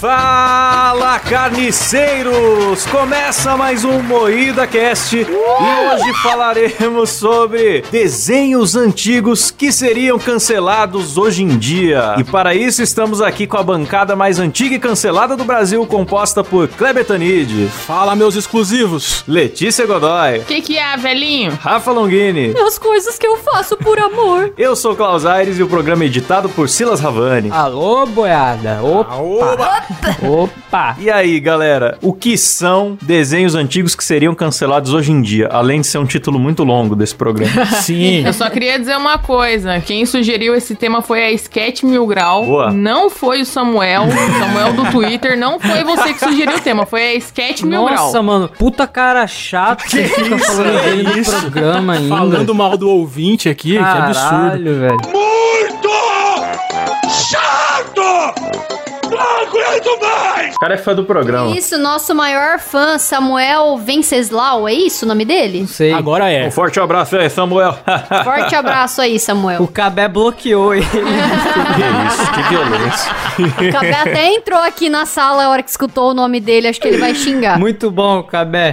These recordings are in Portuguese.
Fala, carniceiros! Começa mais um Moída Cast e hoje falaremos sobre desenhos antigos que seriam cancelados hoje em dia. E para isso estamos aqui com a bancada mais antiga e cancelada do Brasil, composta por Kleber Tanid, Fala, meus exclusivos. Letícia Godoy, O que, que é, velhinho? Rafa Longini. As coisas que eu faço por amor. Eu sou Klaus Aires e o programa é editado por Silas Ravani. Alô, boiada. Opa. Opa. E aí, galera, o que são desenhos antigos que seriam cancelados hoje em dia? Além de ser um título muito longo desse programa. Sim. Eu só queria dizer uma coisa. Quem sugeriu esse tema foi a Sketch Mil Grau. Boa. Não foi o Samuel. O Samuel do Twitter. Não foi você que sugeriu o tema. Foi a Sketch Mil Grau. Nossa, mano. Puta cara chato que fica falando dele no isso? programa ainda. Falando mal do ouvinte aqui, que absurdo. Caralho, velho. O cara é fã do programa. Isso, nosso maior fã, Samuel Venceslau, é isso o nome dele? Não sei. Agora é. Um forte abraço aí, Samuel. Forte abraço aí, O Samuel. Cabé bloqueou ele. que isso, que violência. O Cabé até entrou aqui na sala a hora que escutou o nome dele, acho que ele vai xingar. Muito bom, Cabé.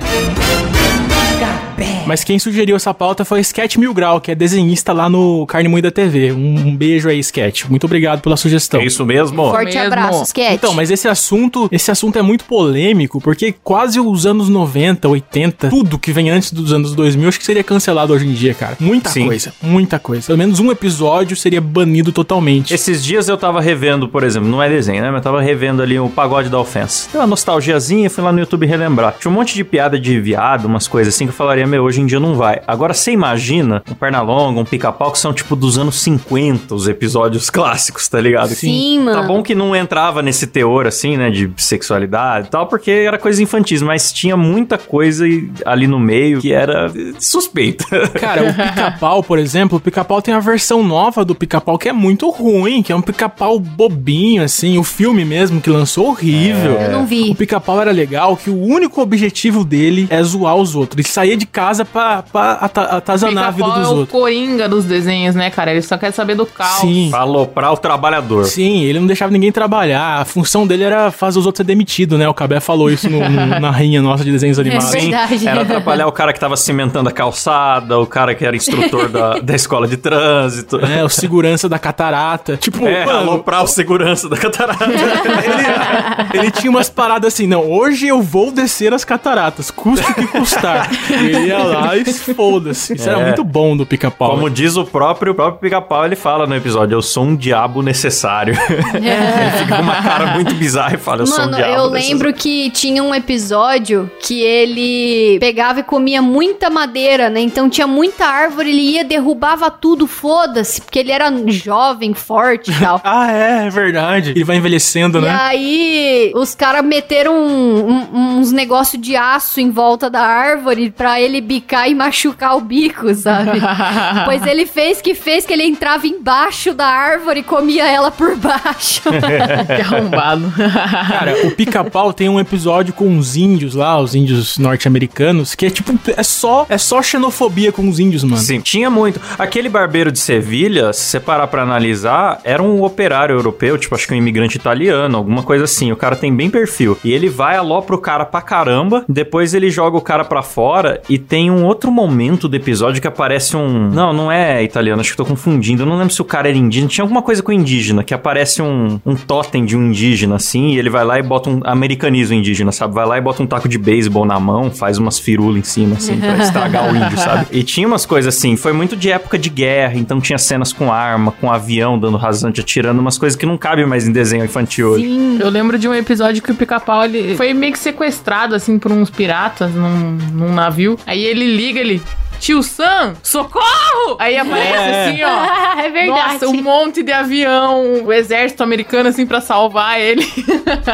Mas quem sugeriu essa pauta foi Sketch Mil Grau, que é desenhista lá no Carne Moída TV. Um, um beijo aí, Sketch. Muito obrigado pela sugestão. É isso mesmo? Forte mesmo. abraço, Sketch. Então, mas esse assunto, esse assunto é muito polêmico, porque quase os anos 90, 80, tudo que vem antes dos anos 2000, acho que seria cancelado hoje em dia, cara. Muita Sim. coisa, muita coisa. Pelo menos um episódio seria banido totalmente. Esses dias eu tava revendo, por exemplo, não é desenho, né? Mas eu tava revendo ali o Pagode da Ofensa. Tem uma nostalgiazinha, fui lá no YouTube relembrar. Tinha um monte de piada de viado, umas coisas assim que eu falaria, meu, hoje em dia não vai. Agora você imagina um Pernalonga, um Pica-Pau, que são tipo dos anos 50, os episódios clássicos, tá ligado? Sim, mano. Tá bom que não entrava nesse teor, assim, né, de sexualidade e tal, porque era coisa infantis, mas tinha muita coisa ali no meio que era suspeita. Cara, o pica-pau, por exemplo, o pica-pau tem a versão nova do pica-pau que é muito ruim, que é um pica-pau bobinho, assim. O filme mesmo que lançou, horrível. Eu não vi. O pica-pau era legal, que o único objetivo dele é zoar os outros. Ele saía de casa pra, pra ata- atazanar a vida dos é o outros. coringa dos desenhos, né, cara? Ele só quer saber do caos. Sim. Falou pra o trabalhador. Sim, ele não deixava ninguém trabalhar. A função dele era fazer os outros ser demitidos, né? O Cabé falou isso no- no- na rinha nossa de desenhos animados. É verdade. Era atrapalhar o cara que tava cimentando a calçada, o cara que era instrutor da, da escola de trânsito. É, o segurança da catarata. Tipo, É, mano, aloprar o segurança da catarata. ele, ele tinha umas paradas assim, não, hoje eu vou descer as cataratas, custe o que custar. E ele ia lá e foda-se. Isso era É. muito bom do pica-pau. Como diz o próprio, o próprio pica-pau, ele fala no episódio, eu sou um diabo necessário. ele fica com uma cara muito bizarra e fala, eu sou um Mano, diabo eu necessário. lembro que tinha um episódio que ele pegava e comia muita madeira, né? Então tinha muita árvore, ele ia, derrubava tudo, foda-se, porque ele era jovem, forte e tal. Ah, é, é verdade. Ele vai envelhecendo, E né? aí, os caras meteram um- um- uns negócios de aço em volta da árvore pra ele bicar e machucar o bico, sabe? pois ele fez que fez que ele entrava embaixo da árvore e comia ela por baixo. Que arrombado. Cara, o pica-pau tem um episódio com os índios lá, os índios norte-americanos, que é tipo, é só, é só xenofobia com os índios, mano. Sim, tinha muito. Aquele barbeiro de Sevilha, se você parar pra analisar, era um operário europeu, tipo, acho que um imigrante italiano, alguma coisa assim. O cara tem bem perfil. E ele vai, alopra o cara pra caramba, depois ele joga o cara pra fora e tem um outro momento do episódio que aparece um... Não, não é italiano, acho que tô confundindo. Eu não lembro se o cara era indígena. Tinha alguma coisa com indígena, que aparece um, um totem de um indígena, assim, e ele vai lá e bota um... Americaniza o indígena, sabe? Vai lá e bota um taco de beisebol na mão, faz umas firulas em cima, assim, pra estragar o índio, sabe? E tinha umas coisas assim, foi muito de época de guerra, então tinha cenas com arma, com avião dando rasante, atirando, umas coisas que não cabem mais em desenho infantil hoje. Sim, eu lembro de um episódio que o pica-pau ele foi meio que sequestrado, assim, por uns piratas num, num navio. Aí ele liga, ele. Tio Sam, socorro! Aí aparece É. assim, ó. é verdade. Nossa, um monte de avião, o exército americano, assim, pra salvar ele.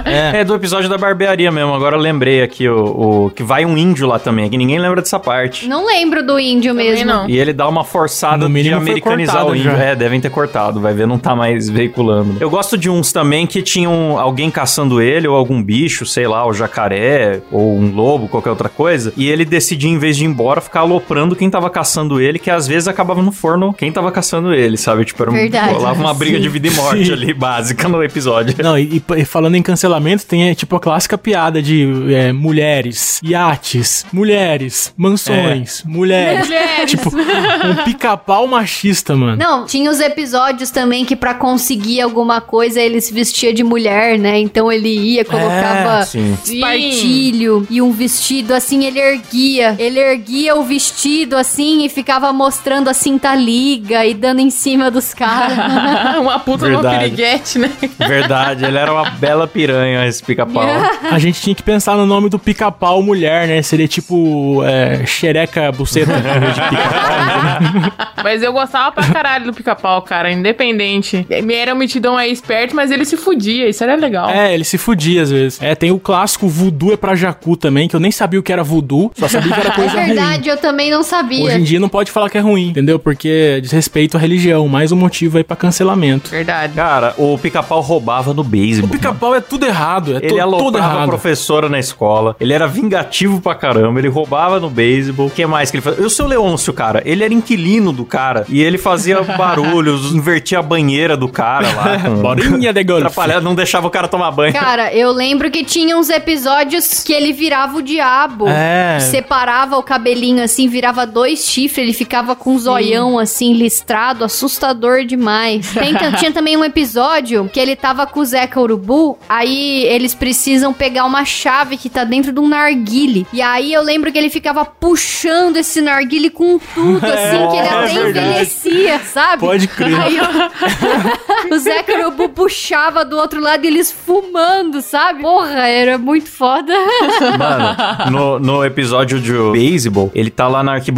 É, do episódio da barbearia mesmo, agora eu lembrei aqui o, o- que vai um índio lá também, que ninguém lembra dessa parte. Não lembro do índio Também mesmo. não. E ele dá uma forçada No de americanizar o índio. já. É, devem ter cortado, vai ver, não tá mais veiculando. Eu gosto de uns também que tinham alguém caçando ele, ou algum bicho, sei lá, o jacaré, ou um lobo, qualquer outra coisa, e ele decidia, em vez de ir embora, ficar aloprando quem tava caçando ele, que às vezes acabava no forno quem tava caçando ele, sabe? Tipo, era um, Verdade. rolava uma briga Sim. de vida e morte Sim. ali, básica no episódio. Não, e, e falando em cancelamento, tem é, tipo a clássica piada de é, mulheres, iates, mulheres, mansões, mulheres. Mulheres. Tipo, um pica-pau machista, mano. Não, tinha os episódios também que pra conseguir alguma coisa ele se vestia de mulher, né? Então ele ia, colocava Sim. espartilho e um vestido assim, ele erguia. Ele erguia o vestido assim e ficava mostrando a cinta liga e dando em cima dos caras. uma puta de uma Verdade. piriguete, né? Verdade, ele era uma bela piranha, esse pica-pau. A gente tinha que pensar no nome do pica-pau mulher, né? Seria tipo é, xereca buceta vez de pica-pau. Mas eu gostava pra caralho do pica-pau, cara, independente. Me era um mitidão aí esperto, mas ele se fudia, isso era legal. É, ele se fudia às vezes. É, tem o clássico voodoo é pra jacu também, que eu nem sabia o que era voodoo, só sabia que era É coisa ruim. verdade, eu também não sabia. Hoje em dia não pode falar que é ruim, entendeu? Porque diz respeito à religião, mais um motivo aí pra cancelamento. Verdade. Cara, o pica-pau roubava no O beisebol. pica-pau é tudo errado, é Ele to- a errado. professora na escola. Ele era vingativo pra caramba. Ele roubava no beisebol. O que mais que ele fazia? O seu Leôncio, cara, ele era inquilino do cara. E ele fazia barulhos, invertia a banheira do cara lá. Borinha de golfe. Atrapalhava, não deixava o cara tomar banho. Cara, eu lembro que tinha uns episódios que ele virava o diabo. É. Separava o cabelinho assim, virava dois chifres, ele ficava com um zoião assim, listrado, assustador demais. Tem tinha também um episódio que ele tava com o Zeca Urubu, aí eles precisam pegar uma chave que tá dentro de um narguile. E aí eu lembro que ele ficava puxando esse narguile com tudo, assim, que ele é até verdade. envelhecia, sabe? Pode crer. Aí eu- o Zeca Urubu puxava do outro lado e eles fumando, sabe? Porra, era muito foda. Mano, no, no episódio de beisebol, ele tá lá na arquibancada,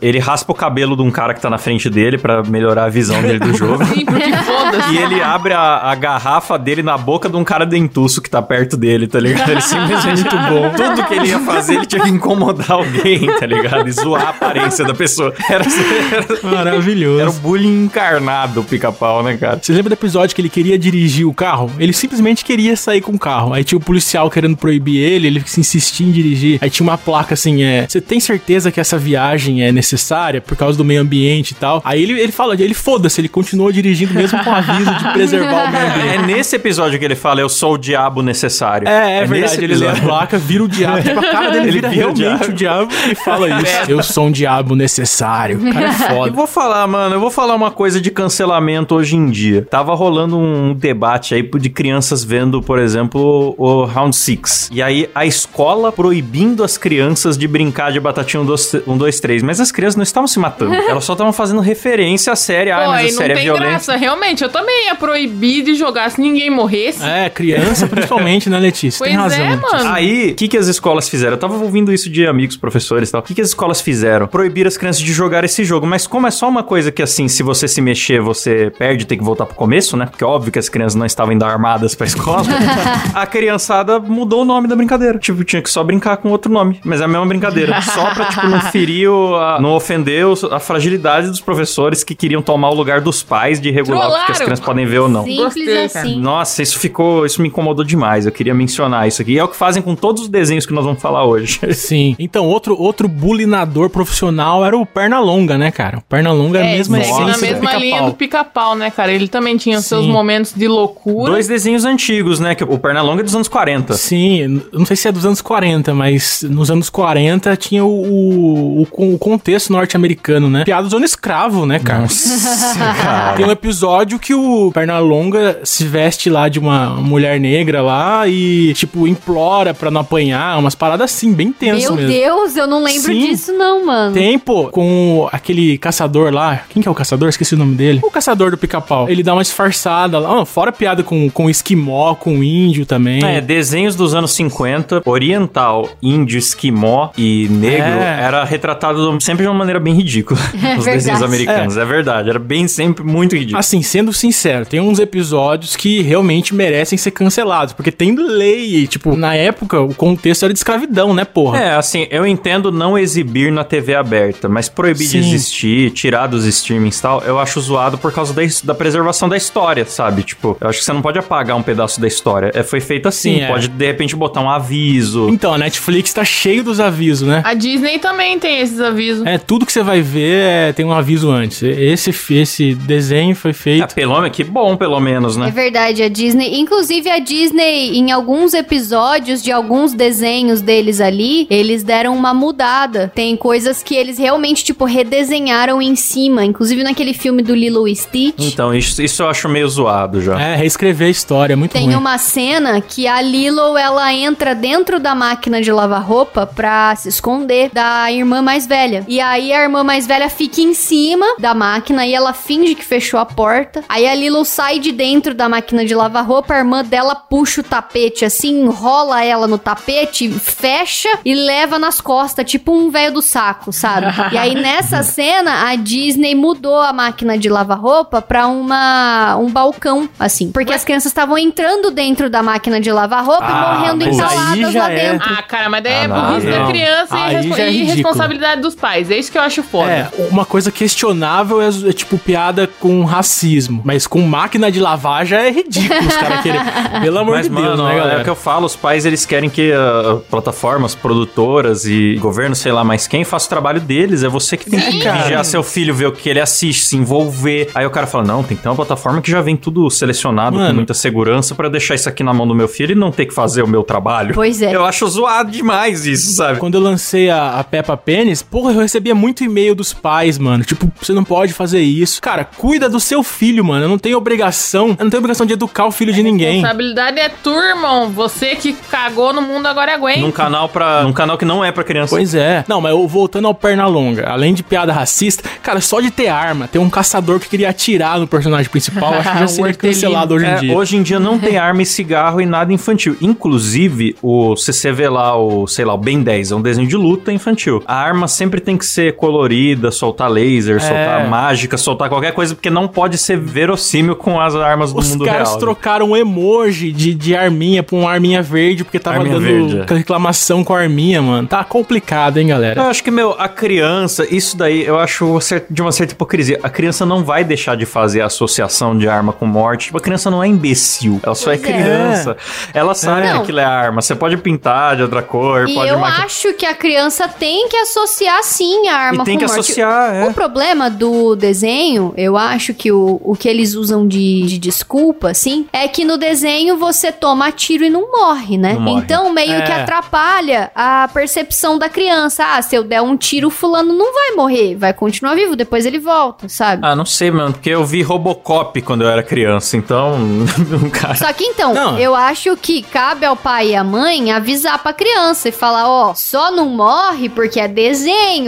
ele raspa o cabelo de um cara que tá na frente dele pra melhorar a visão dele do jogo. Sim, porque foda-se. E ele abre a, a garrafa dele na boca de um cara dentuço que tá perto dele, tá ligado? Ele simplesmente muito bom. Tudo que ele ia fazer, ele tinha que incomodar alguém, tá ligado? E zoar a aparência da pessoa. Era, era, Maravilhoso. era o bullying encarnado, o pica-pau, né, cara? Você lembra do episódio que ele queria dirigir o carro? Ele simplesmente queria sair com o carro. Aí tinha o policial querendo proibir ele, ele se insistia em dirigir. Aí tinha uma placa assim, é... Você tem certeza que essa viagem é necessária por causa do meio ambiente e tal? Aí ele, ele fala, ele foda-se, ele continuou dirigindo mesmo com aviso de preservar o meio ambiente. É nesse episódio que ele fala, eu sou o diabo necessário. É, é, nesse verdade, ele lê a placa, vira o diabo. Tipo, a cara dele Ele vira vira o realmente o diabo. e fala isso. Eu sou um diabo necessário. Cara é foda. vou falar, mano, eu vou falar uma coisa de cancelamento hoje em dia. Tava rolando um debate aí de crianças vendo, por exemplo, o Round Six. E aí a escola proibindo as crianças de brincar de batatinha 1, 2, 3. Mas as crianças não estavam se matando. Elas só estavam fazendo referência à série. Ah, mas a não série é tem violenta. graça. Realmente, eu também ia proibir de jogar se ninguém morresse. É, criança principalmente, né, Letícia? Pois tem razão. é, mano. Aí, o que, que as escolas fizeram? Eu tava ouvindo isso de amigos, professores e tal. O que, que as escolas fizeram? Proibir as crianças de jogar esse jogo. Mas como é só uma coisa que, assim, se você se mexer, você perde, tem que voltar pro começo, né? Porque é óbvio que as crianças não estavam indo armadas pra escola. a criançada mudou o nome da brincadeira. Tipo, tinha que só brincar com outro nome. Mas é a mesma brincadeira. Só pra, tipo, não ferir, a- não ofender os- a fragilidade dos professores que queriam tomar o lugar dos pais de regular o que as crianças podem ver ou não. Simples Gostei, assim. Nossa, isso ficou. Isso me incomodou demais. Eu queria mencionar isso aqui. E é o que fazem com todos os desenhos que nós vamos falar hoje. Sim. Então, outro, outro bulinador profissional era o Pernalonga, né, cara? O Pernalonga é a mesma segue essência na do mesma linha pica-pau. do pica-pau, né, cara? Ele também tinha os seus momentos de loucura. Dois desenhos antigos, né? Que o Pernalonga é dos anos 40. Sim, não sei se é dos anos 40, mas nos anos 40 tinha o, o, o- o contexto norte-americano, né? Piada do zona escravo, né, cara? Nossa, cara. Tem um episódio que o Pernalonga se veste lá de uma mulher negra lá e, tipo, implora pra não apanhar, umas paradas assim, bem tensas Meu mesmo. Deus, eu não lembro Sim. disso não, mano. Tem, pô, com aquele caçador lá. Quem que é o caçador? Esqueci o nome dele. O caçador do pica-pau. Ele dá uma disfarçada lá. Ah, fora piada com, com esquimó, com índio também. É, desenhos dos anos 50, oriental, índio, esquimó e negro, É. era retratado sempre de uma maneira bem ridícula. É os verdade. desenhos americanos, é. verdade. Era bem sempre muito ridículo. Assim, sendo sincero, tem uns episódios que realmente merecem ser cancelados, porque tem lei, e, tipo, na época o contexto era de escravidão, né, porra? É, assim, eu entendo não exibir na TV aberta, mas proibir de Sim. existir, tirar dos streamings e tal, eu acho zoado por causa da, da preservação da história, sabe? Tipo, eu acho que você não pode apagar um pedaço da história. É, foi feito assim. Sim, é. Pode, de repente, botar um aviso. Então, a Netflix tá cheio dos avisos, né? A Disney também tem esses avisos. É, tudo que você vai ver é, tem um aviso antes. Esse, esse desenho foi Ah, feito. pelo menos, que bom, pelo menos, É né? verdade, a Disney. Inclusive, a Disney, em alguns episódios de alguns desenhos deles ali, eles deram uma mudada. Tem coisas que eles realmente, tipo, redesenharam em cima. Inclusive naquele filme do Lilo e Stitch. Então, isso, isso eu acho meio zoado já. É, reescrever a história, é muito Tem ruim. uma cena que a Lilo, ela entra dentro da máquina de lavar roupa pra se esconder da irmã mais velha. E aí a irmã mais velha fica em cima da máquina e ela finge que fechou a porta. Aí a Lilo sai de dentro da máquina de lavar roupa, a irmã dela puxa o tapete assim, enrola ela no tapete, fecha e leva nas costas, tipo um velho do saco, sabe? E aí nessa cena a Disney mudou a máquina de lavar roupa pra uma um balcão assim, porque as crianças estavam entrando dentro da máquina de lavar roupa Ah, e morrendo já lá é- dentro. Ah, cara, mas daí é Ah, não, burrice da criança e, Aí respo- já é e ridículo. Responsabilidade dos pais. É isso que eu acho foda. É, uma coisa questionável é, é, tipo piada com racismo, mas com máquina de lavar já é ridículo os caras querem. Pelo amor Mas, de Deus, mano, né, é o galera? que eu falo, os pais eles querem que ah, plataformas, produtoras e governo, sei lá mais quem, faça o trabalho deles. É você que tem que vigiar seu filho, ver o que ele assiste, se envolver. Aí o cara fala: não, tem que ter uma plataforma que já vem tudo selecionado com Mano. muita segurança pra eu deixar isso aqui na mão do meu filho e não ter que fazer o meu trabalho. Pois é. Eu acho zoado demais isso, sabe? Quando eu lancei a, a Peppa Pênis, porra, eu recebia muito e-mail dos pais, mano. Tipo, você não pode fazer isso. Cara, cuida do seu filho, mano. Eu não tenho obrigação. Eu não tenho obrigação de educar o filho de ninguém. Responsabilidade é tua, irmão. Você que cagou no mundo agora aguenta. Num canal para num canal que não é pra criança. Pois é. Não, mas eu- voltando ao Pernalonga, além de piada racista, cara, só de ter arma, ter um caçador que queria atirar no personagem principal, acho que já seria cancelado hoje em É, dia. hoje em dia não tem arma e cigarro e nada infantil. Inclusive, o, se você vê lá o, sei lá, o Ben 10, é um desenho de luta infantil. A arma sempre tem que ser colorida, soltar laser, soltar mágica, soltar qualquer coisa, porque não pode ser verossímil com as armas do Os mundo caras real. né? trocaram um emoji de, de arminha pra um arminha verde, porque tava Arminha dando verde, é. reclamação com a arminha, mano. Tá complicado, hein, galera? Eu acho que, meu, a criança, isso daí eu acho de uma certa hipocrisia. A criança não vai deixar de fazer a associação de arma com morte. Tipo, a criança não é imbecil. Ela só é Pois é. criança. Ela sabe Não. que aquilo é arma. Você pode pintar de outra cor, E pode eu maqui- acho que a criança tem que associar sim a arma E tem com que morte. associar, é. O problema do desenho, eu acho que o, o que eles usam de, de desculpa, assim, é que no desenho você toma tiro e não morre, né? Não morre. Então meio É. que atrapalha a percepção da criança. Ah, se eu der um tiro, o fulano não vai morrer, vai continuar vivo, depois ele volta, sabe? Ah, não sei, mano, porque eu vi Robocop quando eu era criança, então. cara. Só que então, Não. eu acho que cabe ao pai e à mãe avisar pra criança e falar, ó, só não morre porque é desenho,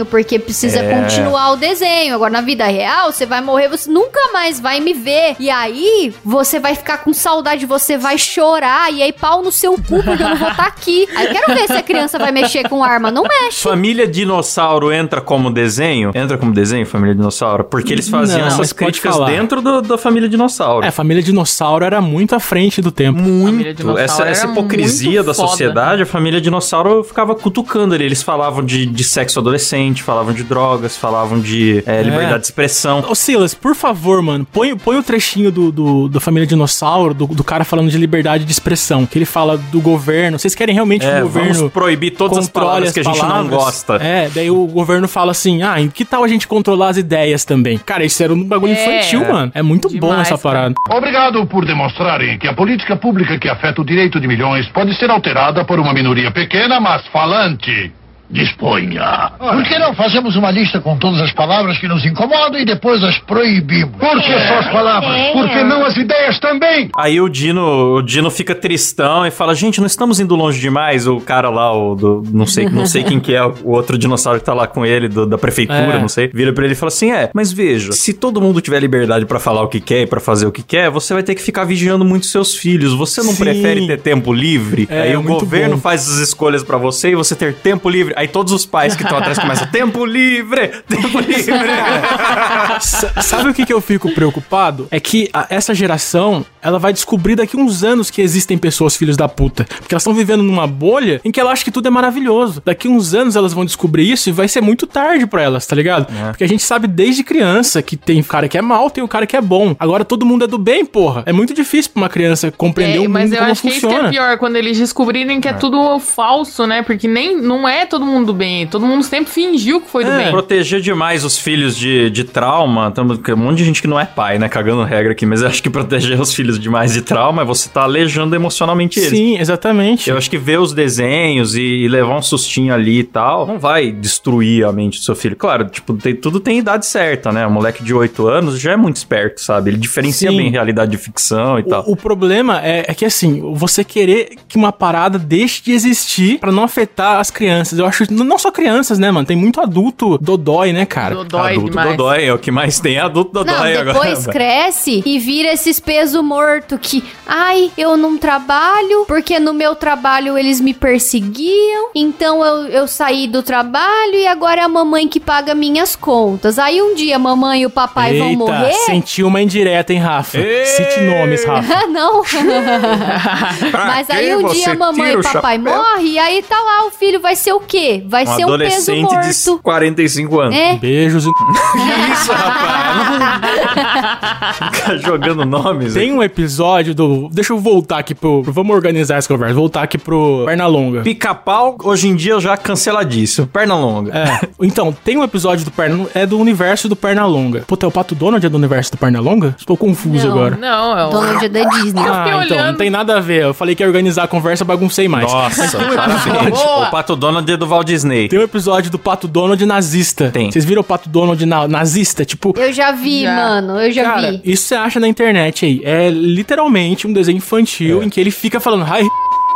porque precisa É. continuar o desenho. Agora na vida real, você vai morrer, você nunca mais vai me ver. E aí, você vai ficar com saudade, você vai chorar e aí pau no seu cu porque eu não vou estar aqui. Aí quero ver se a criança vai mexer com arma, não mexe. Família Dinossauro entra como desenho? Entra como desenho, Família Dinossauro? Porque eles faziam Não, essas críticas dentro do- da Família Dinossauro. É, a família dinossauro era muito à frente do tempo. Muito. Essa, essa hipocrisia muito da foda. sociedade, a família dinossauro ficava cutucando ali. Eles falavam de, de sexo adolescente, falavam de drogas, falavam de é, liberdade de expressão. Ô Silas, por favor, mano, põe, põe o trechinho do, do, da família dinossauro, do, do cara falando de liberdade de expressão, que ele fala do governo. Vocês querem realmente que É, o governo vamos proibir todas as palavras as que a gente não palavras? gosta. É, daí o governo fala assim: ah, e que tal a gente controlar as ideias também? Cara, isso era um bagulho É. infantil, mano. É muito bom Demais, essa cara. parada. Obrigado por demonstrarem que a política pública que afeta o direito de milhões pode ser alterada por uma minoria pequena, mas falante. Disponha. Por que não fazemos uma lista com todas as palavras que nos incomodam e depois as proibimos? Por que só as palavras? Por que não as ideias também? Aí o Dino, o Dino fica tristão e fala: Gente, não estamos indo longe demais. O cara lá, o do, não sei, não sei quem que é, o outro dinossauro que tá lá com ele, do- da prefeitura, É. não sei, vira pra ele e fala assim: É, mas veja, se todo mundo tiver liberdade pra falar o que quer e pra fazer o que quer, você vai ter que ficar vigiando muito seus filhos. Você não Sim. prefere ter tempo livre? É, Aí o governo bom. faz as escolhas pra você e você ter tempo livre. Aí todos os pais que estão atrás começam: Tempo livre! Tempo livre! Sa- Sabe o que, que eu fico preocupado? É que a- essa geração, ela vai descobrir daqui uns anos que existem pessoas filhos da puta. Porque elas estão vivendo numa bolha em que ela acha que tudo é maravilhoso. Daqui uns anos elas vão descobrir isso e vai ser muito tarde pra elas, tá ligado? É. Porque a gente sabe desde criança que tem cara que é mal, tem o cara que é bom. Agora todo mundo é do bem, porra. É muito difícil pra uma criança compreender É, o mas mundo eu como acho que isso que funciona. é pior, quando eles descobrirem que é, tudo falso, né? Porque nem não é todo mundo do bem. Todo mundo sempre fingiu que foi do É. bem. Proteger demais os filhos de, de trauma. Tamo, tem um monte de gente que não é pai, né? Cagando regra aqui. Mas eu acho que proteger os filhos demais de trauma é você tá aleijando emocionalmente eles. Sim, exatamente. Eu acho que ver os desenhos e, e levar um sustinho ali e tal, não vai destruir a mente do seu filho. Claro, tipo, tem- tudo tem idade certa, né? Um moleque de 8 anos já é muito esperto, sabe? Ele diferencia Sim. bem realidade de ficção e tal. O, o problema é, é que assim, você querer que uma parada deixe de existir pra não afetar as crianças. Eu acho, n- não só crianças, né, mano? Tem muito adulto dodói, né, cara? Dodói adulto demais. dodói, é o que mais tem é adulto Não, dodói depois agora. cresce e vira esses peso morto que, ai, eu não trabalho porque no meu trabalho eles me perseguiam, então eu, eu saí do trabalho e agora é a mamãe que paga minhas contas. Aí um dia a mamãe e o papai vão morrer. sentiu uma indireta, hein, Rafa? Ei! Cite nomes, Rafa. Não. Mas aí um dia a mamãe e o papai morrem e aí tá lá o filho vai ser o quê? Vai Um ser um peso adolescente de morto. 45 anos. É. Beijos. e- Que isso, rapaz? Fica jogando nomes. Tem um episódio do. Deixa eu voltar aqui pro. Vamos organizar essa conversa. Voltar aqui pro Pernalonga. Pica-pau, hoje em dia já canceladíssimo. Perna longa. É. Então, tem um episódio do Perna. É do universo do Pernalonga. Puta, é o Pato Donald é do universo do Pernalonga? Estou confuso Não, agora. Não, é um... Donald é da Disney. Eu Ah, então, olhando. não tem nada a ver. Eu falei que ia organizar a conversa, baguncei mais. Nossa, parabéns. O Pato Donald é do Walt Disney. Tem um episódio do Pato Donald nazista. Tem. Vocês viram o Pato Donald na- nazista? Tipo, Eu já vi, Já. mano. Eu já cara, vi. isso você acha na internet aí. É literalmente um desenho infantil em que ele fica falando, ai,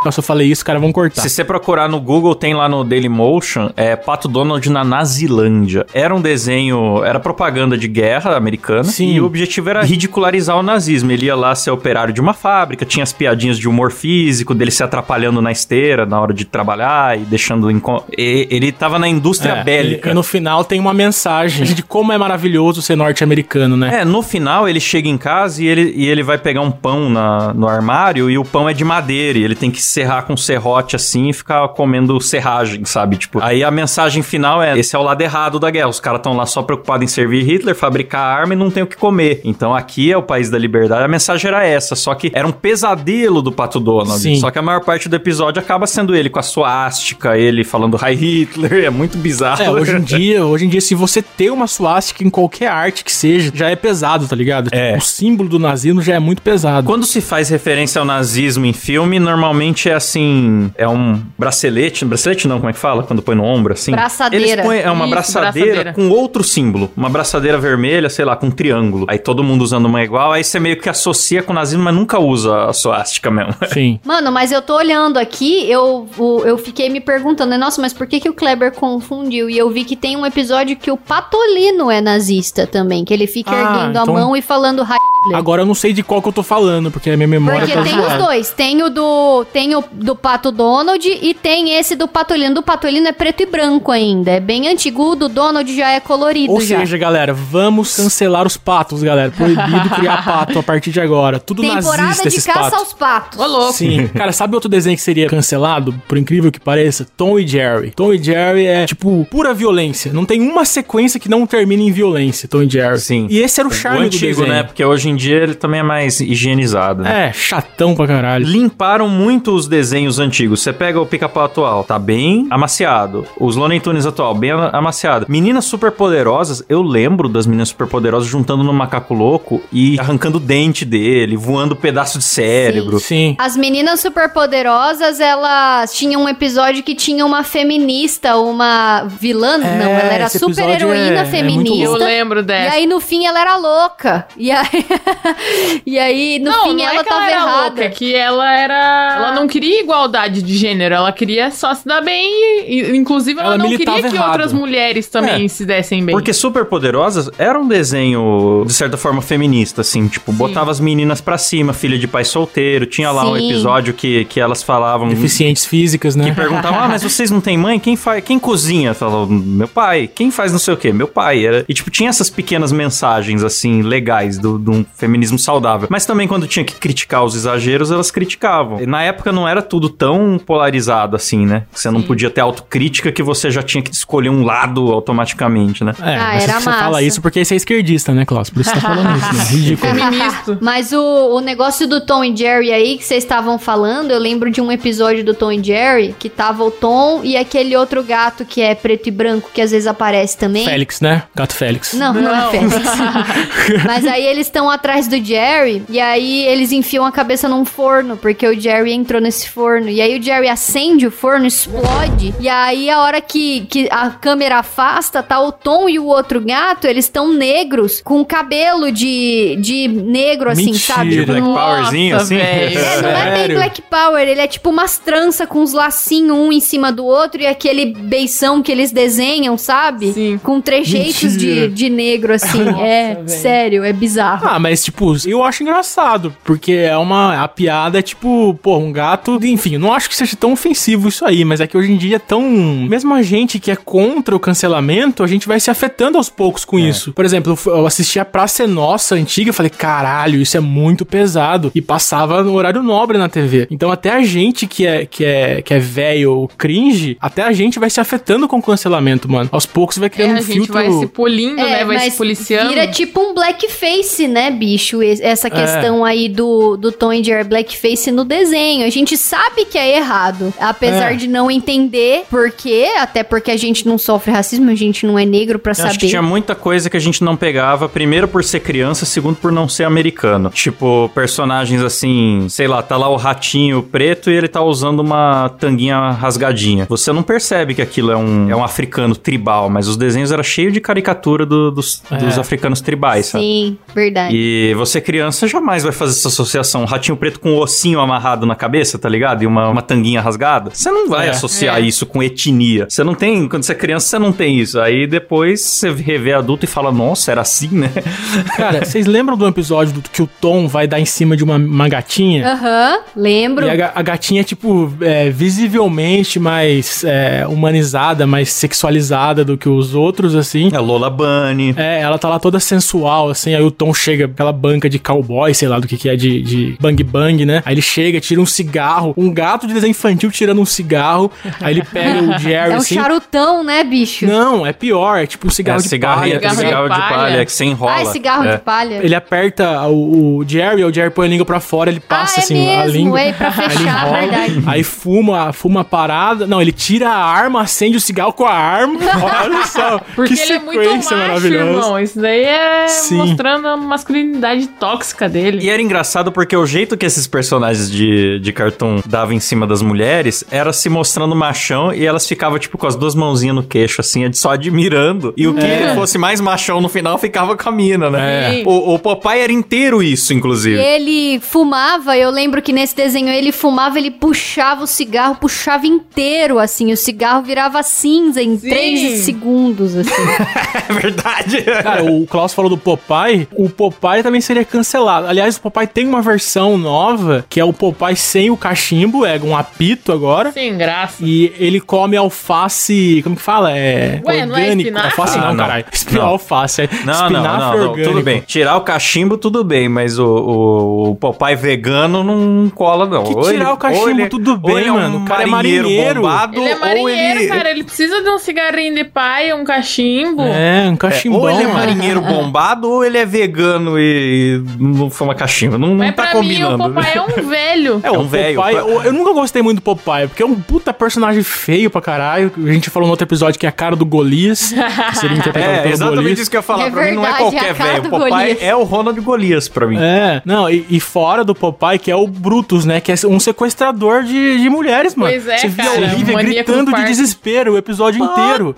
nossa, eu falei isso, os caras vão cortar. Se você procurar no Google, tem lá no Dailymotion, é Pato Donald na Nazilândia. Era um desenho, era propaganda de guerra americana. Sim. E o objetivo era ridicularizar o nazismo. Ele ia lá ser operário de uma fábrica, tinha as piadinhas de humor físico, dele se atrapalhando na esteira na hora de trabalhar e deixando... inco- Ele tava na indústria É, bélica. E, e no final tem uma mensagem de como é maravilhoso ser norte-americano, né? É, no final ele chega em casa e ele, e ele vai pegar um pão na- no armário e o pão é de madeira e ele tem que serrar com serrote assim e ficar comendo serragem, sabe? Tipo, aí a mensagem final é: esse é o lado errado da guerra. Os caras estão lá só preocupados em servir Hitler, fabricar arma e não tem o que comer. Então aqui é o país da liberdade. A mensagem era essa, só que era um pesadelo do Pato Donald. Sim. Só que a maior parte do episódio acaba sendo ele com a suástica, ele falando Hi Hitler, é muito bizarro. É, hoje em dia, hoje em dia, se você ter uma suástica em qualquer arte que seja, já é pesado, tá ligado? É. O símbolo do nazismo já é muito pesado. Quando se faz referência ao nazismo em filme, normalmente é assim, é um bracelete, bracelete não, como é que fala? Quando põe no ombro, assim. Braçadeira. Eles põem, é uma Isso, braçadeira, braçadeira. com outro símbolo, uma braçadeira vermelha, sei lá, com um triângulo. Aí todo mundo usando uma igual, aí você meio que associa com o nazismo, mas nunca usa a suástica mesmo. Sim. Mano, mas eu tô olhando aqui, eu, eu fiquei me perguntando, né, nossa, mas por que, que o Kleber confundiu? E eu vi que tem um episódio que o Patolino é nazista também, que ele fica Ah, erguendo então- a mão e falando Hitler. Agora eu não sei de qual que eu tô falando, porque a minha memória Porque tá tem os zoada. dois, tem o do tem o do Pato Donald e tem esse do Patolino. Do Patolino é preto e branco ainda, é bem antigo, o do Donald já é colorido Ou já. seja, galera, vamos cancelar os patos, galera. Proibido criar pato a partir de agora. Tudo Temporada nazista de caça patos. aos patos. Ô, louco. Sim. Cara, sabe outro desenho que seria cancelado? Por incrível que pareça? Tom e Jerry. Tom e Jerry é, tipo, pura violência. Não tem uma sequência que não termine em violência, Tom e Jerry. Sim. E esse era o charme o do antigo, desenho. né? Porque hoje em dia ele também é mais higienizado. né? É, chatão pra caralho. Limparam muito os desenhos antigos. Você pega o pica-pau atual, tá bem amaciado. Os Looney Tunes atual, bem ama- amaciado. Meninas superpoderosas, eu lembro das meninas superpoderosas juntando no macaco louco e arrancando o dente dele, voando pedaço de cérebro. Sim. As meninas superpoderosas, elas tinham um episódio que tinha uma feminista, uma vilã, não, ela era super heroína é- é feminista. Eu lembro E dessa. aí no fim ela era louca. E aí, e aí no não, fim não ela é que tava ela era errada. louca, é que ela era... Ela não queria igualdade de gênero, ela queria só se dar bem e, inclusive, ela, Ela não queria que errado. outras mulheres também É. se dessem bem. Porque Super Poderosas era um desenho, de certa forma, feminista, assim. Tipo, botava as meninas pra cima, filha de pai solteiro. Tinha lá um Sim. episódio que, que elas falavam... Deficientes físicas, né? Que perguntavam, ah, mas vocês não têm mãe? Quem faz? Quem cozinha? Falou, meu pai. Quem faz não sei o quê? Meu pai. Era... E, tipo, tinha essas pequenas mensagens, assim, legais do, de um feminismo saudável. Mas também, quando tinha que criticar os exageros, elas criticavam. E na época não era tudo tão polarizado assim, né? Você não podia ter autocrítica que você já tinha que escolher um lado automaticamente, né? É, Ah, mas era você massa. fala isso porque você é esquerdista, né, Klaus? Por isso você tá falando isso, né? Ridículo. Feminista. Mas o, o negócio do Tom e Jerry aí que vocês estavam falando, eu lembro de um episódio do Tom e Jerry que tava o Tom e aquele outro gato que é preto e branco que às vezes aparece também. Félix, né? Gato Félix. Não, não, Não. é Félix. Mas aí eles estão atrás do Jerry e aí eles enfiam a cabeça num forno, porque o Jerry entrou nesse forno. E aí o Jerry acende o forno, explode. E aí a hora que, que a câmera afasta, tá o Tom e o outro gato, eles estão negros, com cabelo de, de negro, assim, Mentira. sabe? Black Nossa, Powerzinho, assim. velho. É, não é bem? Black Power, ele é tipo umas tranças com uns lacinhos um em cima do outro e aquele beição que eles desenham, sabe? Sim. Com trejeitos de, Mentira. de negro, assim. é, velho. sério, é bizarro. Ah, mas tipo, eu acho engraçado, porque é uma. A piada é tipo, pô, um gato. Enfim, eu não acho que seja tão ofensivo isso aí, mas é que hoje em dia é tão. Mesmo a gente que é contra o cancelamento, a gente vai se afetando aos poucos com isso. Por exemplo, eu assisti a Praça é Nossa antiga, eu falei, caralho, isso é muito pesado. E passava no horário nobre na TV. Então até a gente que é, que é, que é velho ou cringe, até a gente vai se afetando com o cancelamento, mano. Aos poucos vai É, criando a um gente filtro. vai se polindo, né? Vai se policiando. vira tipo um blackface, né, bicho? Es- É. Essa questão aí do, do Tom e Jerry blackface no desenho. A gente sabe que é errado, apesar É. de não entender por quê, até porque a gente não sofre racismo, a gente não é negro pra Eu saber. Acho que tinha muita coisa que a gente não pegava, primeiro por ser criança, segundo por não ser americano. Tipo, personagens assim, sei lá, tá lá o ratinho preto e ele tá usando uma tanguinha rasgadinha. Você não percebe que aquilo é um, é um africano tribal, mas os desenhos eram cheios de caricatura do- dos, É. dos africanos tribais, sabe? Sim, verdade. E você, criança, jamais vai fazer essa associação. Um ratinho preto com um ossinho amarrado na cabeça, tá ligado? E uma, uma tanguinha rasgada. Você não vai É. associar É. isso com etnia. Você não tem. Quando você é criança, você não tem isso. Aí depois você revê adulto e fala, nossa, era assim, né? Cara, vocês lembram do episódio do que o Tom vai dar em cima de uma, uma gatinha? Aham, lembro. E a, a gatinha é, tipo, é, visivelmente mais é, humanizada, mais sexualizada do que os outros, assim. É Lola Bunny. É, ela tá lá toda sensual, assim, aí o Tom chega, aquela banca de cowboy, sei lá do que que é, de, de bang bang, né? Aí ele chega, tira um cigarro, um gato de desenho infantil tirando um cigarro, aí ele pega o Jerry, É um assim... charutão, né, bicho? Não, é pior, é tipo um cigarro é, de cigarro, palha, é, tá Cigarro de cigarro de palha. palha, que você enrola. Ah, é cigarro É. de palha. Ele aperta o, o Jerry, o Jerry põe a língua pra fora, ele passa ah, é assim a mesmo, língua. é pra Aí ele fechar, enrola, verdade. Aí fuma, fuma a parada. Não, ele tira a arma, acende o cigarro com a arma. Olha só. Porque que ele é muito macho, maravilhosa. irmão. Isso daí é Sim. mostrando a masculinidade tóxica dele. E era engraçado porque o jeito que esses personagens de, de cartoon davam em cima das mulheres era se mostrando machão e elas ficavam, tipo, com as duas mãozinhas no queixo, assim, só admirando. E o que É. fosse mais machão no final ficava com a mina, né? É. O, o Popeye era inteiro isso, E inclusive. ele fumava, eu lembro que nesse desenho ele fumava, ele puxava o cigarro, puxava inteiro, assim, o cigarro virava cinza em Sim. 3 segundos, assim. É verdade. Cara, o Klaus falou do Popeye. O Popeye também seria cancelado. Aliás, o Popeye tem uma versão nova, que é o Popeye sem o cachimbo, é um apito agora. Sem graça. E ele come alface. Como que fala? É. Ué, não é orgânico. espinafre? alface não, Ah, não. caralho. Não. alface. É Não, não, espinafre não, não, orgânico. tudo bem. Tirar o cachimbo, tudo bem, mas o, o, o Popeye vegano não cola, não. Que tirar ele- o cachimbo, ele- tudo ou bem, ele é um mano. O cara é marinheiro, bombado, Ele é marinheiro, ele... cara. Ele precisa de um cigarrinho de paia, um cachimbo. É, um É, cachimbão. ou ele é mano. marinheiro bombado, ou ele é vegano e não fuma cachimbo. Não, não Mas tá pra mim, o combinando. Popeye é um velho. É, É um velho. Popeye, eu, eu nunca gostei muito do Popeye, porque é um puta personagem feio pra caralho. A gente falou no outro episódio que é a cara do Golias, que seria interpretado É, pelo exatamente Golias. isso que eu ia falar. É pra mim não é verdade, qualquer é cara velho. do O Popeye Golias. é o Ronald Golias pra mim. É, não, e, e fora do Popeye, que é o Brutus, né? Que é um sequestrador de, de mulheres, mano. Pois é, Você via cara, a Olivia gritando do de desespero o episódio inteiro.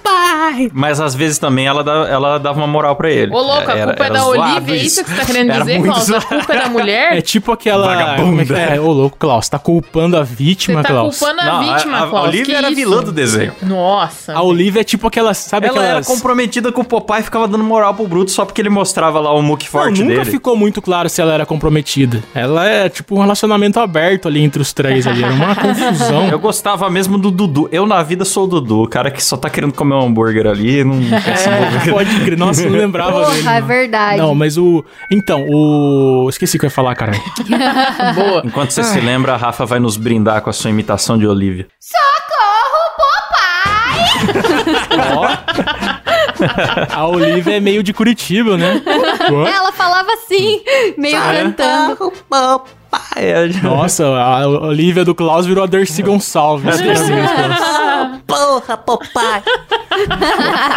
Mas às vezes também ela, dá- ela dava uma moral pra ele. Ô, louco, a Era- culpa é da Olivia, é isso que você tá querendo dizer, Klaus? A culpa é da mulher? É tipo aquela. Vagabunda. é que é? Ô, louco, Klaus, tá culpando a vítima, Você tá Klaus. culpando a Não, vítima, a, a Klaus. Olivia que era isso? vilã do desenho. Nossa. A Olivia é tipo aquelas, sabe Ela aquelas... era comprometida com o Popeye e ficava dando moral pro Bruto só porque ele mostrava lá o muque Não, forte nunca dele. ficou muito claro se ela era comprometida. Ela é tipo um relacionamento aberto ali entre os três ali. Era uma confusão. Eu gostava mesmo do Dudu. Eu na vida sou o Dudu, o cara que só tá querendo comer um hambúrguer ali e não quer se É, envolver. pode crer. Nossa, eu não lembrava dele. Porra, é não. verdade. Não, mas o. Então, o. Esqueci o que eu ia falar, cara. Boa. Enquanto você se lembra, a Rafa vai nos brindar com a sua imitação de Olivia. A Olivia é meio de Curitiba, né? Ela falava assim, meio cantando. Nossa, a Olivia do Klaus virou a Dercy Gonçalves. Klaus. Porra, papai.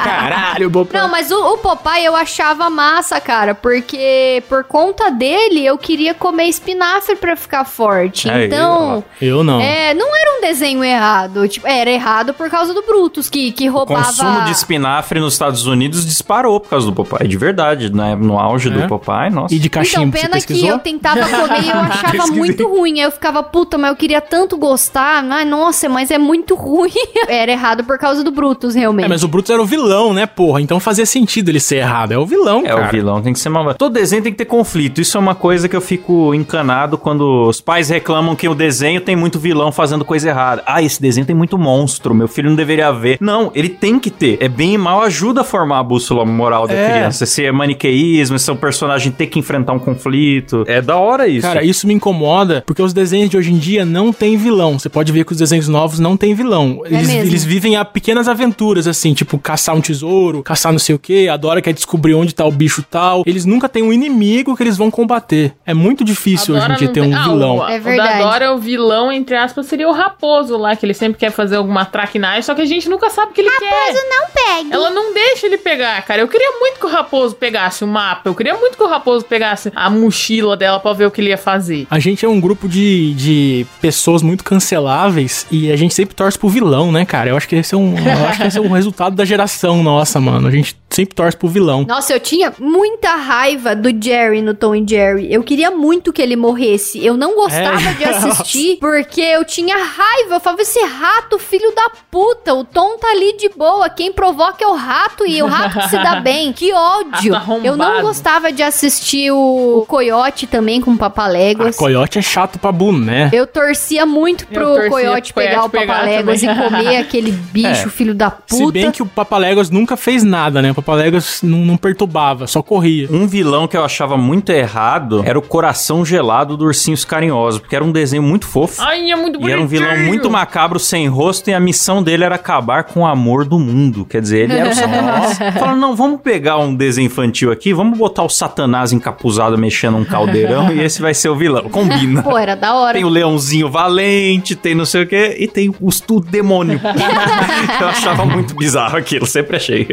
Caralho, Bob. Não, mas o, o Popeye eu achava massa, cara, porque por conta dele eu queria comer espinafre pra ficar forte. Aí, então, Eu não. é, não era um desenho errado. Tipo, era errado por causa do Brutus, que, que O roubava. consumo de espinafre nos Estados Unidos disparou por causa do Popeye, de verdade. Né? No auge É? do Popeye, nossa. E de Então, cachimbo, você pena que eu tentava comer e eu achava muito ruim. Aí eu ficava, puta, mas eu queria tanto gostar. Ai, nossa, mas é muito ruim. Era errado por causa do Brutus, realmente. É, mas o Brutus era o vilão, né, porra? Então fazia sentido ele ser errado. É o vilão, É, cara. o vilão tem que ser malvado. Todo desenho tem que ter conflito. Isso é uma coisa que eu fico encanado quando os pais reclamam que o desenho tem muito vilão fazendo coisa errada. Ah, esse desenho tem muito monstro, meu filho não deveria ver. Não, ele tem que ter. É bem e mal, ajuda a formar a bússola moral da É. criança. Esse é maniqueísmo, esse é um personagem ter que enfrentar um conflito. É da hora isso. Cara, isso me incomoda, porque os desenhos de hoje em dia não tem vilão. Você pode ver que os desenhos novos não tem vilão. Eles, mesmo. eles vivem a pequenas aventuras, assim, tipo caçar um tesouro, caçar não sei o que, a Dora quer descobrir onde tá o bicho tal. Eles nunca têm um inimigo que eles vão combater. É muito difícil hoje em dia não ter um tem- Ah, vilão. O, É o verdade. da Dora, o vilão, entre aspas, seria o raposo lá, que ele sempre quer fazer alguma traquinagem, só que a gente nunca sabe o que ele quer. não pegue. Ela não deixa ele pegar, cara. Eu queria muito que o raposo pegasse o mapa. Eu queria muito que o raposo pegasse a mochila dela pra ver o que ele ia fazer. A gente é um grupo de, de pessoas muito canceláveis e a gente sempre torce pro vilão, né, cara? Eu acho que esse é um, eu acho que esse é um resultado da geração nossa, mano. A gente sempre torce pro vilão. Nossa, eu tinha muita raiva do Jerry no Tom e Jerry. Eu queria muito que ele morresse. Eu não gostava É. de assistir porque eu tinha raiva. Eu falava, esse rato, filho da puta. O Tom tá ali de boa. Quem provoca é o rato e o rato que se dá bem. Que ódio. Rato arrombado. Eu não gostava de assistir o, o Coyote também com o Papaléguas. Coyote é chato pra boné. Eu torcia muito pro torcia Coyote pegar o Papaléguas e comer aquele bicho, É. filho da Se puta. Bem que o Papaléguas nunca fez nada, né? O Papaléguas não, não perturbava, só corria. Um vilão que eu achava muito errado era o Coração Gelado do Ursinhos Carinhosos, porque era um desenho muito fofo. Ai, é muito E era um vilão muito macabro, sem rosto, e a missão dele era acabar com o amor do mundo. Quer dizer, ele era o Satanás. Falaram, não, vamos pegar um desenho infantil aqui, vamos botar o Satanás encapuzado mexendo um caldeirão, e esse vai ser o vilão. Combina. Pô, era da hora. Tem o leãozinho valente, tem não sei o que, e tem o o demônio. eu achava muito bizarro aquilo, sempre achei.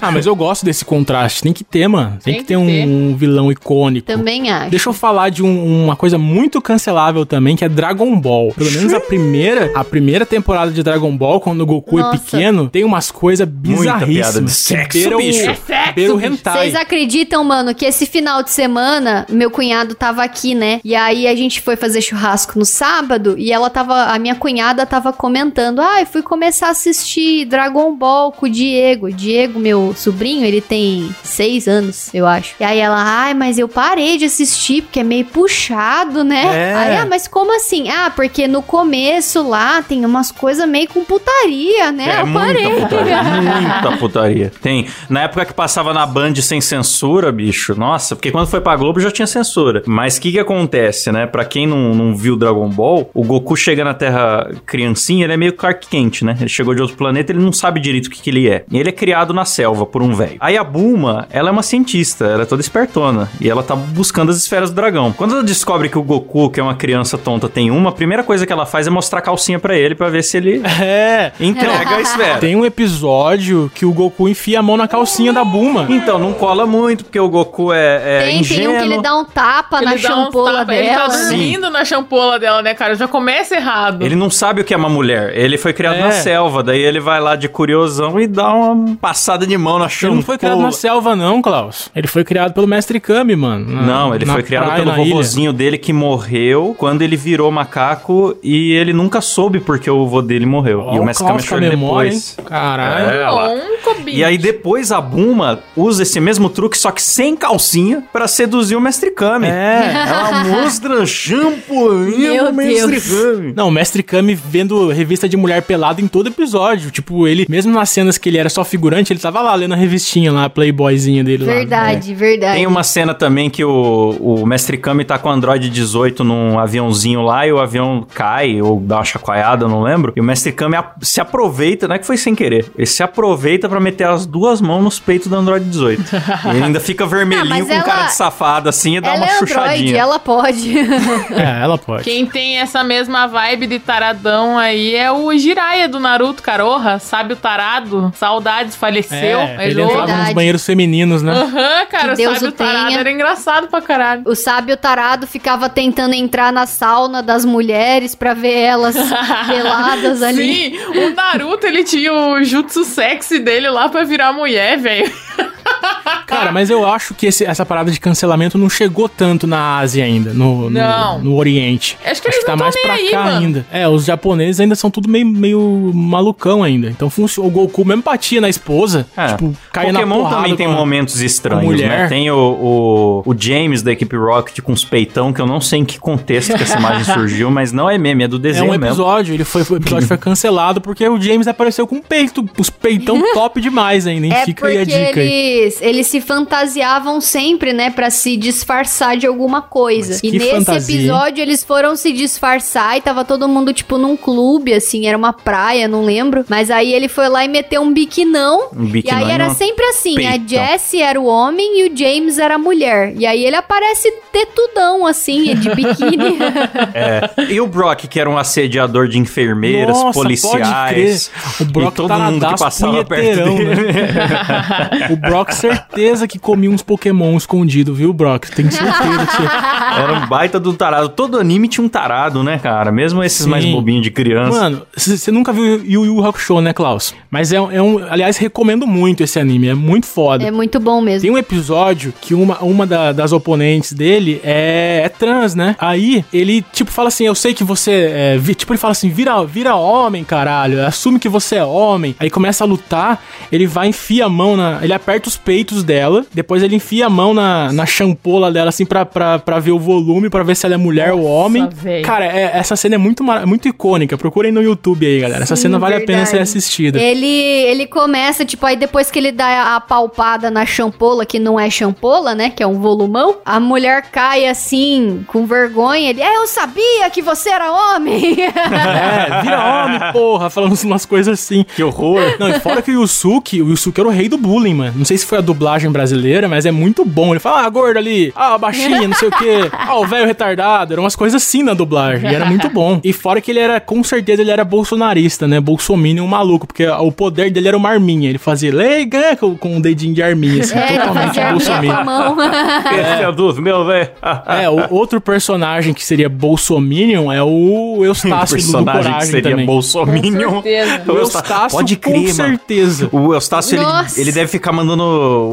Ah, mas eu gosto desse contraste. Tem que ter, mano. Tem, Tem que que ter um, ter. um vilão icônico. Também acho. Deixa eu falar de um- uma coisa muito cancelável também, que é Dragon Ball. Pelo menos a primeira, a primeira temporada de Dragon Ball, quando o Goku Nossa. é pequeno, tem umas coisas piada bizarríssimas. de sexo, que beiram, bicho. É sexo, hentai. Vocês acreditam, mano, que esse final de semana meu cunhado tava aqui, né? E aí a gente foi fazer churrasco no sábado e ela tava, a minha cunhada tava comentando: "Ah, eu fui começar a assistir Dragon Ball com o Diego. O Diego, meu sobrinho, ele tem seis anos, eu acho. E aí ela: "Ai, mas eu parei de assistir porque é meio puxado, né?" É. Aí, ah, mas como assim? Ah, porque no começo lá tem umas coisas meio com putaria, né? É eu parei. muita putaria, muita putaria. Tem, na época que passava na Band sem censura, bicho, nossa, porque quando foi pra Globo já tinha censura. Mas o que que acontece, né? Pra quem não, não viu Dragon Ball, o Goku chega na Terra criancinha, ele é meio Clark Kent, né? Ele chegou de outro planeta, ele não sabe direito o que que ele é. E ele é criado na selva por um velho. Aí a Bulma, ela é uma cientista, ela é toda espertona. E ela tá buscando as esferas do dragão. Quando ela descobre que o Goku, que é uma criança tonta, tem uma, a primeira coisa que ela faz é mostrar a calcinha pra ele, pra ver se ele É. entrega a esfera. Tem um episódio que o Goku enfia a mão na calcinha da Buma. Então, não cola muito, porque o Goku é, é Tem, ingênuo. tem um que ele dá um tapa Ele na champola tapa- Ele tá dela. dormindo na champola dela, né, cara? Já começa errado. Ele não sabe o que é uma mulher. Ele foi criado É. na selva, daí ele vai lá de e dá uma passada de mão na Ele champola. não foi criado na selva, não, Klaus. Ele foi criado pelo mestre Kami, mano. na- Não, ele foi criado praia, pelo ilha. vovozinho dele que morreu quando ele virou macaco e ele nunca soube porque o vô dele morreu. Ó, e o Mestre Klaus Kami achou ele memória, depois. hein? Caralho. É. E aí depois a Buma usa esse mesmo truque, só que sem calcinha, pra seduzir o Mestre Kami. É. Ela mostra shampooinho Meu do Mestre Deus. Kami. Não, o Mestre Kami vendo revista de mulher pelada em todo episódio. Tipo, ele, mesmo nas cenas que ele era só figurante, ele tava lá lendo a revistinha lá, a Playboyzinha dele lá. Verdade, verdade. Tem uma cena também que o, o Mestre Kami tá com o Android 18 num aviãozinho lá e o avião cai ou dá uma chacoalhada, não lembro. E o Mestre Kami se aproveita, não é que foi sem querer, ele se aproveita pra meter as duas mãos nos peitos do Android 18. e ele ainda fica vermelhinho Ah, com ela- cara de safado assim e dá Ela uma é Android, chuchadinha. ela pode. É, ela pode. Quem tem essa mesma vibe de taradão aí é o Jiraiya do Naruto Caroha, sabe o tarado? Saudades, faleceu. É, ele entrava nos Verdade. banheiros femininos, né? Aham, cara, Que Deus sabe o o tarado tenha. era engraçado pra caralho. O sábio tarado ficava tentando entrar na sauna das mulheres pra ver elas peladas ali. Sim, o Naruto, ele tinha o jutsu sexy dele lá pra virar mulher, velho. Cara, mas eu acho que esse- essa parada de cancelamento não chegou tanto na Ásia ainda, no, no, Não. no Oriente. Acho que eles tá não tão mais nem pra aí, cá mano. ainda. É, os japoneses ainda são tudo meio, meio malucão ainda. Então funciona. O Goku mesmo batia na esposa, É. tipo, caía na Pokémon também tem momentos estranhos, mulher. né? Tem o, o, o James da equipe Rocket com os peitão, que eu não sei em que contexto que essa imagem surgiu, mas não é meme, é do É desenho um mesmo. episódio, ele foi, o episódio foi cancelado porque o James apareceu com peito, os peitão top demais ainda, hein? É Fica aí a porque dica aí. Eles, eles se fantasiavam sempre, né, Pra se disfarçar de alguma coisa. Mas E que nesse fantasia, episódio eles foram se disfarçar e tava todo mundo tipo num clube, assim, era uma praia, não lembro. Mas aí ele foi lá e meteu um biquinão. Um e biquinão aí e era uma sempre assim, a peitão. Jessie era o homem e o James era a mulher. E aí ele aparece tetudão, assim, de biquíni. É. E o Brock, que era um assediador de enfermeiras, Nossa, pode policiais. crer. O Brock e todo mundo que passava perto punheteirão, dele. né? o Brock, certeza que comia uns Pokémon escondido, viu, Brock? Tem certeza que você... Era um baita do tarado. Todo anime tinha um tarado, né, cara? Mesmo esses Sim. mais bobinhos de criança. Mano, você nunca viu Yu Yu Hakusho, né, Klaus? Mas é, um- é um... Aliás, recomendo muito esse anime, é muito foda. é muito bom mesmo. Tem um episódio que uma, uma da- das oponentes dele é, é trans, né? Aí ele, tipo, fala assim: Eu sei que você é. vi- Tipo, ele fala assim: vira, vira homem, caralho. Assume que você é homem. Aí começa a lutar. Ele vai, enfia a mão na. Ele aperta os peitos dela. Depois ele enfia a mão na, na champola dela, assim, pra, pra, pra ver o volume, pra ver se ela é mulher ou homem. véi. Cara, é- essa cena é muito, mara- muito icônica. Procurem no YouTube aí, galera. Essa Sim, cena vale a pena verdade. ser assistida. Ele, ele começa, tipo, aí depois que ele dá a palpada na champola, que não é champola, né? Que é um volumão, a mulher cai assim, com vergonha. Ele, é, eu sabia que você era homem. É, vira homem, porra, falando umas coisas assim. Que horror. Não, e fora que o Yusuke, o Yusuke era o rei do bullying, mano. Não sei se foi a dublagem brasileira, mas é muito bom. Ele fala, ah, gordo ali, ah, baixinha, não sei o quê, ah, o velho retardado. Eram umas coisas assim na dublagem. E era muito bom. E fora que ele era, com certeza, ele era bolsonarista, né? Bolsominion maluco, porque o poder dele era uma arminha. Ele fazia lega com, com um dedinho de arminha, assim, é, totalmente com bolsominion. mão. Esse é dos meus, velho. É, o outro personagem que seria Bolsominion é o Eustácio do personagem Coragem que seria também. Bolsominion. certeza. O Eustácio, Pode com crer, mano. certeza. O Eustácio, ele, ele deve ficar mandando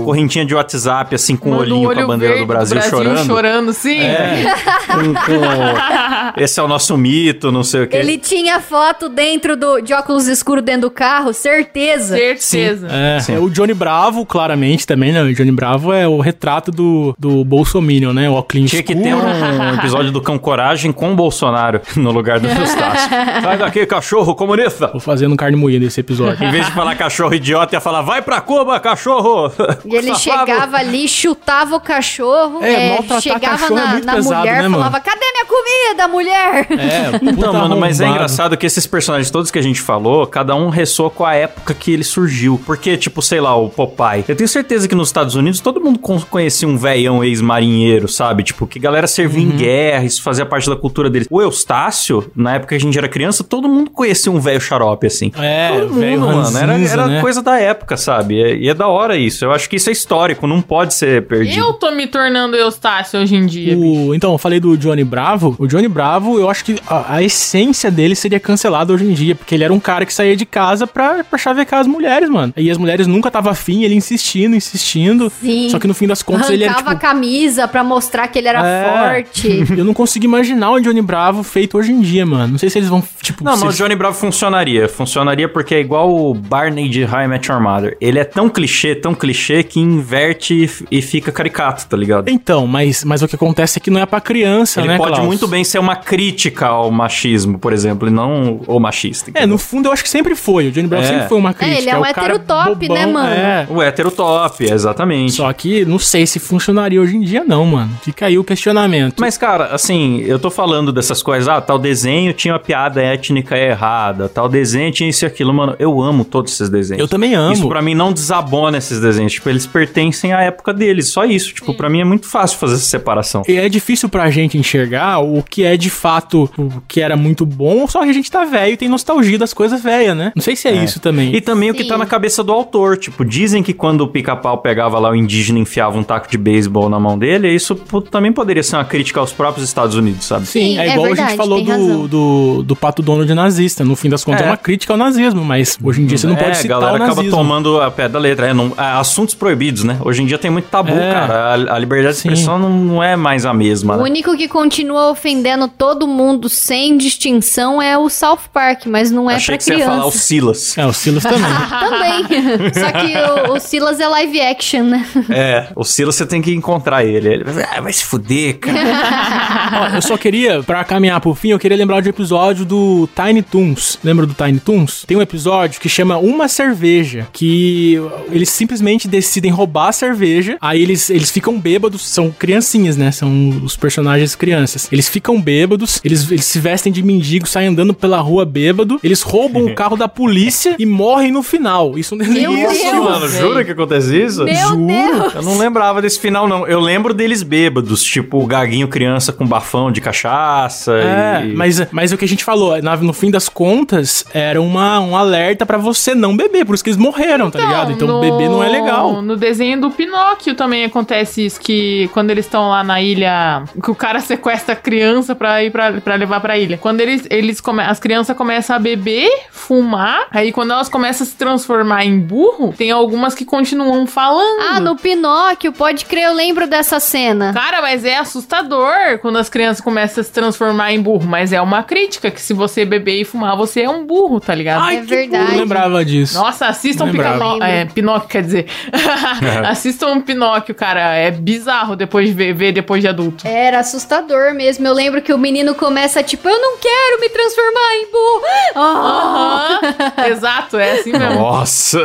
correntinha de WhatsApp, assim, com o um olhinho com olho a bandeira verde do Brasil, chorando. chorando, sim. É, com, com- Esse é o nosso mito, não sei o quê. Ele tinha foto dentro do, de óculos escuros dentro do carro, certeza. Certeza. É, Sim. o Johnny Bravo, claramente, também, né? O Johnny Bravo é o retrato do, do Bolsominion, né? O óculos Tinha que ter um episódio do Cão Coragem com o Bolsonaro no lugar do Eustácio. Sai daqui, cachorro comunista! Vou fazendo carne moída esse episódio. Em vez de falar cachorro idiota, ia falar vai pra Cuba, cachorro! E ele Safado. chegava ali, chutava o cachorro, É, é, chegava cachorro é na, na pesado, mulher, né, falava, cadê minha comida, mulher? É, Então, mano, mas é engraçado que esses personagens todos que a gente falou, cada um ressoa com a época que ele surgiu. Porque, tipo, sei lá, o Popeye. Eu tenho certeza que nos Estados Unidos todo mundo con- conhecia um velhão ex-marinheiro, sabe? Tipo, que galera servia Uhum. em guerra, isso fazia parte da cultura deles. O Eustácio, na época que a gente era criança, todo mundo conhecia um velho xarope, assim. É, Todo mundo, velho mano. Era, era né? coisa da época, sabe? E é, e é da hora isso. Eu acho que isso é histórico, não pode ser perdido. Eu tô me tornando Eustácio hoje em dia, bicho. O, então, eu falei do Johnny Bravo. O Johnny Bravo, eu acho que a, a essência dele seria cancelada hoje em dia, porque ele era um cara que saía de casa pra, pra chavecar as mulheres, mano. E as mulheres nunca tava afim, ele insistindo, insistindo. Sim. Só que no fim das contas ele era Arrancava tipo. a camisa pra mostrar que ele era É. forte. Eu não consigo imaginar o Johnny Bravo feito hoje em dia, mano. Não sei se eles vão, tipo. Não, se mas o Johnny Bravo funcionaria. Funcionaria porque é igual o Barney de High Met Your Mother. Ele é tão clichê, tão clichê, que inverte e fica caricato, tá ligado? Então, mas, mas o que acontece é que não é pra criança, Ele né, pode Klaus? muito bem ser uma crítica ao machismo, por exemplo, e não o machista. É, entendeu? no fundo eu acho que sempre foi. O Johnny Bravo É. sempre foi uma crítica. ele é um o cara hétero top, né, mano? É. O hétero top, exatamente. Só que não sei se funcionaria hoje em dia, não, mano. Fica aí o questionamento. Mas, cara, assim, eu tô falando dessas coisas, ah, tal desenho tinha uma piada étnica errada, tal desenho tinha isso e aquilo, mano, eu amo todos esses desenhos. Eu também amo. Isso pra mim não desabona esses desenhos, tipo, eles pertencem à época deles, só isso, tipo, pra mim é muito fácil fazer essa separação. E é difícil pra gente enxergar o que é de fato o que era muito bom, só que a gente tá velho e tem nostalgia das coisas velhas, né? Não sei se é, isso também. E também o que Sim. tá na cabeça do autor, tipo, dizem que quando o pica-pau pegava lá o indígena e enfiava um taco de beisebol na mão dele, isso também poderia ser uma crítica aos próprios Estados Unidos, sabe? Sim, Sim, é é igual a verdade, gente falou do, do, do Pato Donald nazista. No fim das contas, é, É. uma crítica ao nazismo, mas hoje em dia você não pode é, citar a galera o acaba tomando a pé da letra. É, não- é, assuntos proibidos, né? Hoje em dia tem muito tabu, É. cara. A, a liberdade de Sim. expressão não, não é mais a mesma, O né? único que continua ofendendo todo mundo sem distinção é o South Park, mas não é Achei pra que você ia falar o criança. Silas. É, o Silas também. Também. Só que o, o Silas é live action, né? é, o Silas você tem que encontrar ele. Ele vai, ah, vai se fuder, cara. Ó, eu só queria, pra caminhar pro fim, eu queria lembrar de um episódio do Tiny Toons. Lembra do Tiny Toons? Tem um episódio que chama Uma Cerveja, que eles simplesmente decidem roubar a cerveja, aí eles, eles ficam bêbados, são criancinhas, né? São os personagens crianças. Eles ficam bêbados, eles, eles se vestem de mendigo, saem andando pela rua bêbado, eles roubam o carro da polícia e morrem no final. Isso não Meu existe, Deus! mano, jura que acontece isso? Meu Juro. Deus! Eu não lembrava desse final, não. Eu lembro deles bêbados, tipo o gaguinho criança com bafão de cachaça. É, e... mas, mas o que a gente falou, na- no fim das contas, era uma, um alerta pra você não beber, por isso que eles morreram, tá ligado? Então no- beber não é legal. No desenho do Pinóquio também acontece isso, que quando eles estão lá na ilha, que o cara sequestra a criança pra ir pra, pra levar pra ilha. Quando eles, eles come, as crianças começam a beber, fumar, aí quando elas começam a se transformar em burro, tem algumas que continuam falando. Ah, no Pinóquio, pode crer, eu lembro dessa cena. Cara, mas é assustador quando as crianças começam a se transformar em burro. Mas é uma crítica que se você beber e fumar, você é um burro, tá ligado? É Eu verdade. não lembrava disso. Nossa, assistam. Pica- é, Pinóquio, quer dizer. assistam Pinóquio, cara. É bizarro depois de ver, ver depois de adulto. Era assustador mesmo. Eu lembro que o menino começa tipo, eu não quero me transformar em burro. Ah, Aham, Exato, é assim mesmo. Nossa,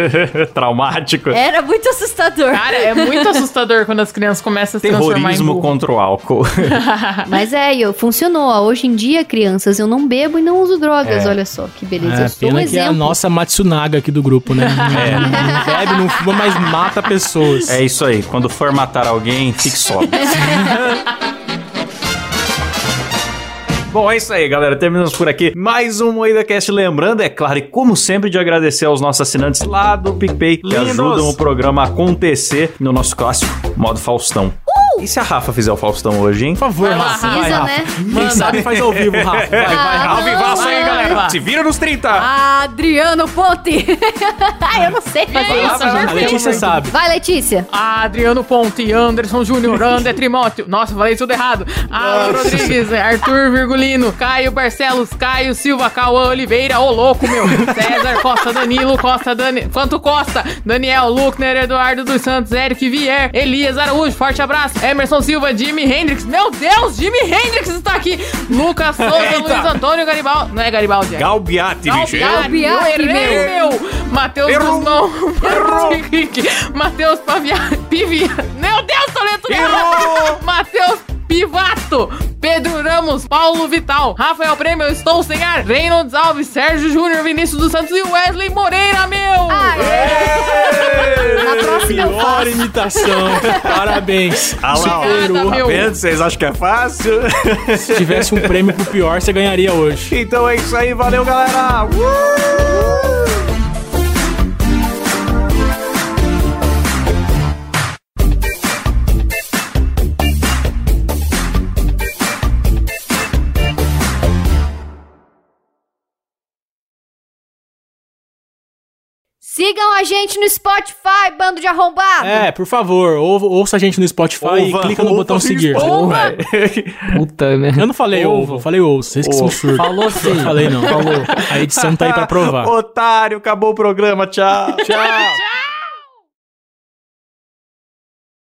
traumático. Era muito assustador. Cara, é muito assustador quando as crianças começam a se transformar em Terrorismo burro. contra o álcool. Mas é, e funcionou. Hoje em dia, crianças, eu não bebo e não uso drogas. Olha só, que beleza. É, eu sou um pena que é a exemplo. nossa Matsunaga aqui do grupo, né? Não, não bebe, não fuma, mas mata pessoas. É isso aí. Quando for matar alguém, fique sóbrio. Bom, é isso aí, galera. Terminamos por aqui. Mais um Moída Cast. Lembrando, é claro, e como sempre, de agradecer aos nossos assinantes lá do PicPay que Lindos. ajudam o programa a acontecer no nosso clássico modo Faustão. E se a Rafa fizer o Faustão hoje, hein? Por favor, Vai lá, Rafa. Precisa, vai, Rafa. né? Quem sabe faz ao vivo, Rafa. Vai, vai, Ah, Rafa. não, Vivaço aí, não. galera. Se vira nos 30. Adriano Ponte. eu não sei fazer isso. lá. A Letícia sabe. Vai, Letícia. Adriano Ponte, Anderson Júnior, André Trimóteo. Nossa, falei tudo errado. Alan Rodrigues, Arthur Virgulino, Caio Barcelos, Caio Silva, Cauã Oliveira, ô louco, meu. César Costa, Danilo Costa, Dani... quanto Costa, Daniel Luckner, Eduardo dos Santos, Eric Vier, Elias Araújo, forte abraço. Emerson Silva, Jimi Hendrix. Meu Deus, Jimi Hendrix está aqui. Lucas Souza. Luiz Antônio Garibaldi. Não é Garibaldi, é. Galbiati, bicho. Galbiati, errei, meu! Matheus. Guzmão, Henrique, Matheus Pavia... Pivia... Meu Deus, tô lendo tudo errado! Matheus Pivato, Pedro Ramos, Paulo Vital, Rafael Prêmio, eu estou sem ar, Reynolds Alves, Sérgio Júnior, Vinícius dos Santos e Wesley Moreira, meu! Na próxima eu Pior faço. imitação. Parabéns. Ah lá. Tá vendo? Vocês acham que é fácil? Se tivesse um prêmio pro pior, você ganharia hoje. então é isso aí. Valeu, galera. Uh! Sigam a gente no Spotify, bando de arrombado. É, por favor, ou- ouça a gente no Spotify e clica no botão seguir. velho. Puta, né? Eu não falei ovo, eu falei ouça. Vocês que são surdos. Falou sim. Eu falei não. Falou. A edição tá aí pra provar. Otário, acabou o programa, tchau. Tchau.